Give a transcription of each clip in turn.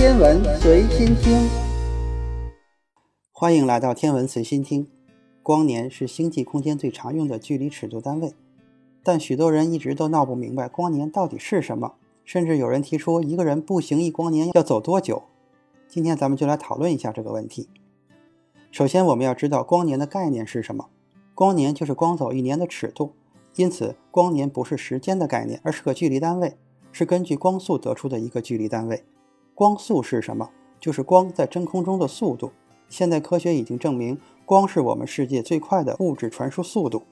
天文随心听，欢迎来到天文随心听。光年是星际空间最常用的距离尺度单位，但许多人一直都闹不明白光年到底是什么，甚至有人提出一个人步行一光年要走多久。今天咱们就来讨论一下这个问题。首先，我们要知道光年的概念是什么。光年就是光走一年的尺度，因此光年不是时间的概念，而是个距离单位，是根据光速得出的一个距离单位。光速是什么？就是光在真空中的速度。现在科学已经证明，光是我们世界最快的物质传输速度，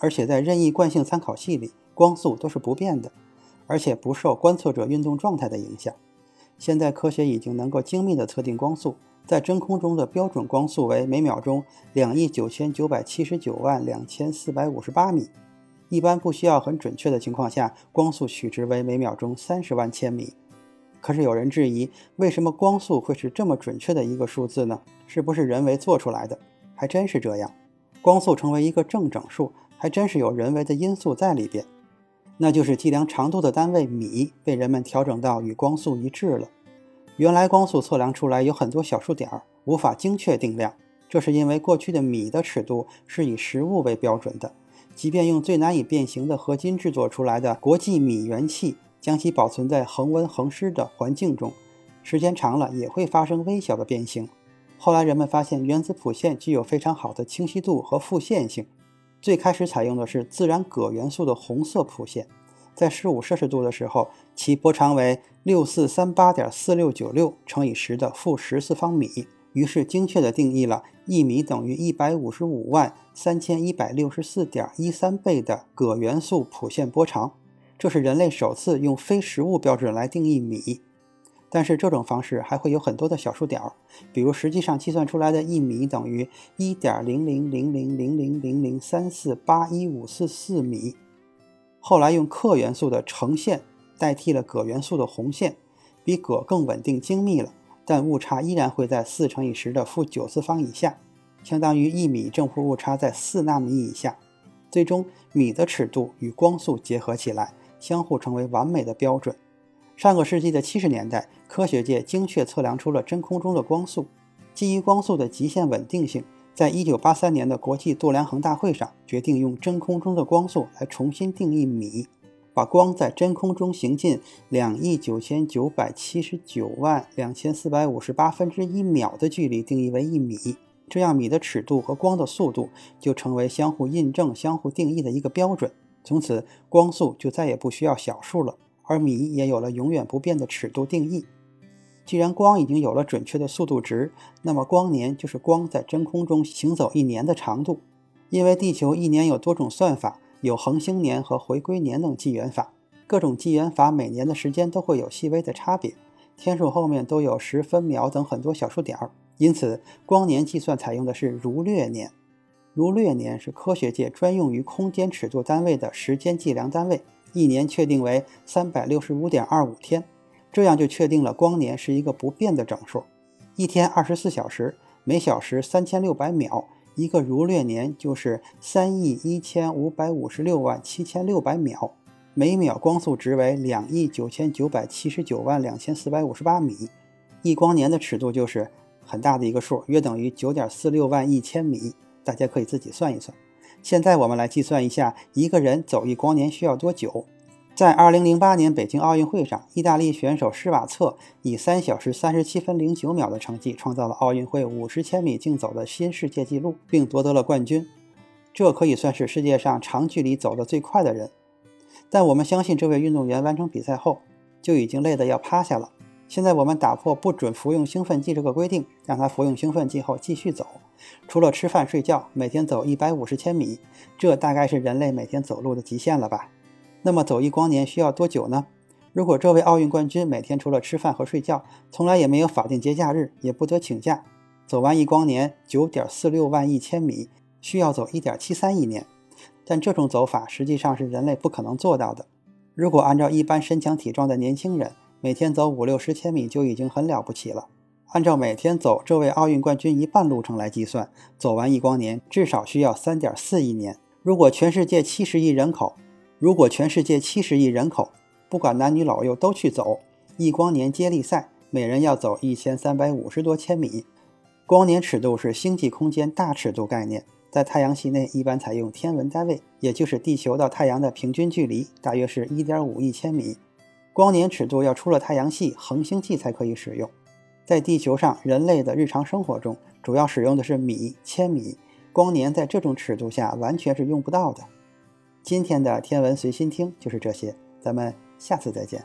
而且在任意惯性参考系里，光速都是不变的，而且不受观测者运动状态的影响。现在科学已经能够精密地测定光速，在真空中的标准光速为每秒钟两亿九千九百七十九万两千四百五十八米。一般不需要很准确的情况下，光速取值为每秒钟三十万千米。可是有人质疑，为什么光速会是这么准确的一个数字呢？是不是人为做出来的？还真是这样，光速成为一个正整数，还真是有人为的因素在里边。那就是计量长度的单位米被人们调整到与光速一致了。原来光速测量出来有很多小数点儿，无法精确定量，这是因为过去的米的尺度是以实物为标准的，即便用最难以变形的合金制作出来的国际米原器。将其保存在恒温恒湿的环境中，时间长了也会发生微小的变形。后来人们发现原子谱线具有非常好的清晰度和复现性。最开始采用的是自然铬元素的红色谱线，在十五摄氏度的时候，其波长为六四三八点四六九六乘以十的负十次方米，于是精确地定义了一米等于一百五十五万三千一百六十四点一三倍的铬元素谱线波长。这是人类首次用非实物标准来定义米，但是这种方式还会有很多的小数点儿，比如实际上计算出来的一米等于一点零零零零零零零零三四八一五四四米。后来用氪元素的橙线代替了铬元素的红线，比铬更稳定精密了，但误差依然会在四乘以十的负九次方以下，相当于一米正负误差在四纳米以下。最终，米的尺度与光速结合起来。相互成为完美的标准。上个世纪的七十年代，科学界精确测量出了真空中的光速。基于光速的极限稳定性，在一九八三年的国际度量衡大会上，决定用真空中的光速来重新定义米，把光在真空中行进两亿九千九百七十九万两千四百五十八分之一秒的距离定义为一米。这样，米的尺度和光的速度就成为相互印证、相互定义的一个标准。从此，光速就再也不需要小数了，而米也有了永远不变的尺度定义。既然光已经有了准确的速度值，那么光年就是光在真空中行走一年的长度。因为地球一年有多种算法，有恒星年和回归年等纪元法，各种纪元法每年的时间都会有细微的差别，天数后面都有十分秒等很多小数点儿，因此光年计算采用的是儒略年。如略年是科学界专用于空间尺度单位的时间计量单位，一年确定为三百六十五点二五天，这样就确定了光年是一个不变的整数。一天二十四小时，每小时三千六百秒，一个如略年就是三亿一千五百五十六万七千六百秒，每秒光速值为两亿九千九百七十九万两千四百五十八米，一光年的尺度就是很大的一个数，约等于九点四六万亿千米。大家可以自己算一算。现在我们来计算一下，一个人走一光年需要多久？在2008年北京奥运会上，意大利选手施瓦策以3小时37分09秒的成绩，创造了奥运会50千米竞走的新世界纪录，并夺得了冠军。这可以算是世界上长距离走得最快的人。但我们相信，这位运动员完成比赛后就已经累得要趴下了。现在我们打破不准服用兴奋剂这个规定，让他服用兴奋剂后继续走。除了吃饭睡觉，每天走一百五十千米，这大概是人类每天走路的极限了吧？那么走一光年需要多久呢？如果这位奥运冠军每天除了吃饭和睡觉，从来也没有法定节假日，也不得请假，走完一光年九点四六万亿千米，需要走一点七三亿年。但这种走法实际上是人类不可能做到的。如果按照一般身强体壮的年轻人，每天走五六十千米就已经很了不起了。按照每天走这位奥运冠军一半路程来计算，走完一光年至少需要三点四亿年。如果全世界七十亿人口，如果全世界七十亿人口不管男女老幼都去走一光年接力赛，每人要走一千三百五十多千米。光年尺度是星际空间大尺度概念，在太阳系内一般采用天文单位，也就是地球到太阳的平均距离，大约是一点五亿千米。光年尺度要出了太阳系，恒星系才可以使用。在地球上，人类的日常生活中主要使用的是米、千米。光年在这种尺度下完全是用不到的。今天的天文随心听就是这些，咱们下次再见。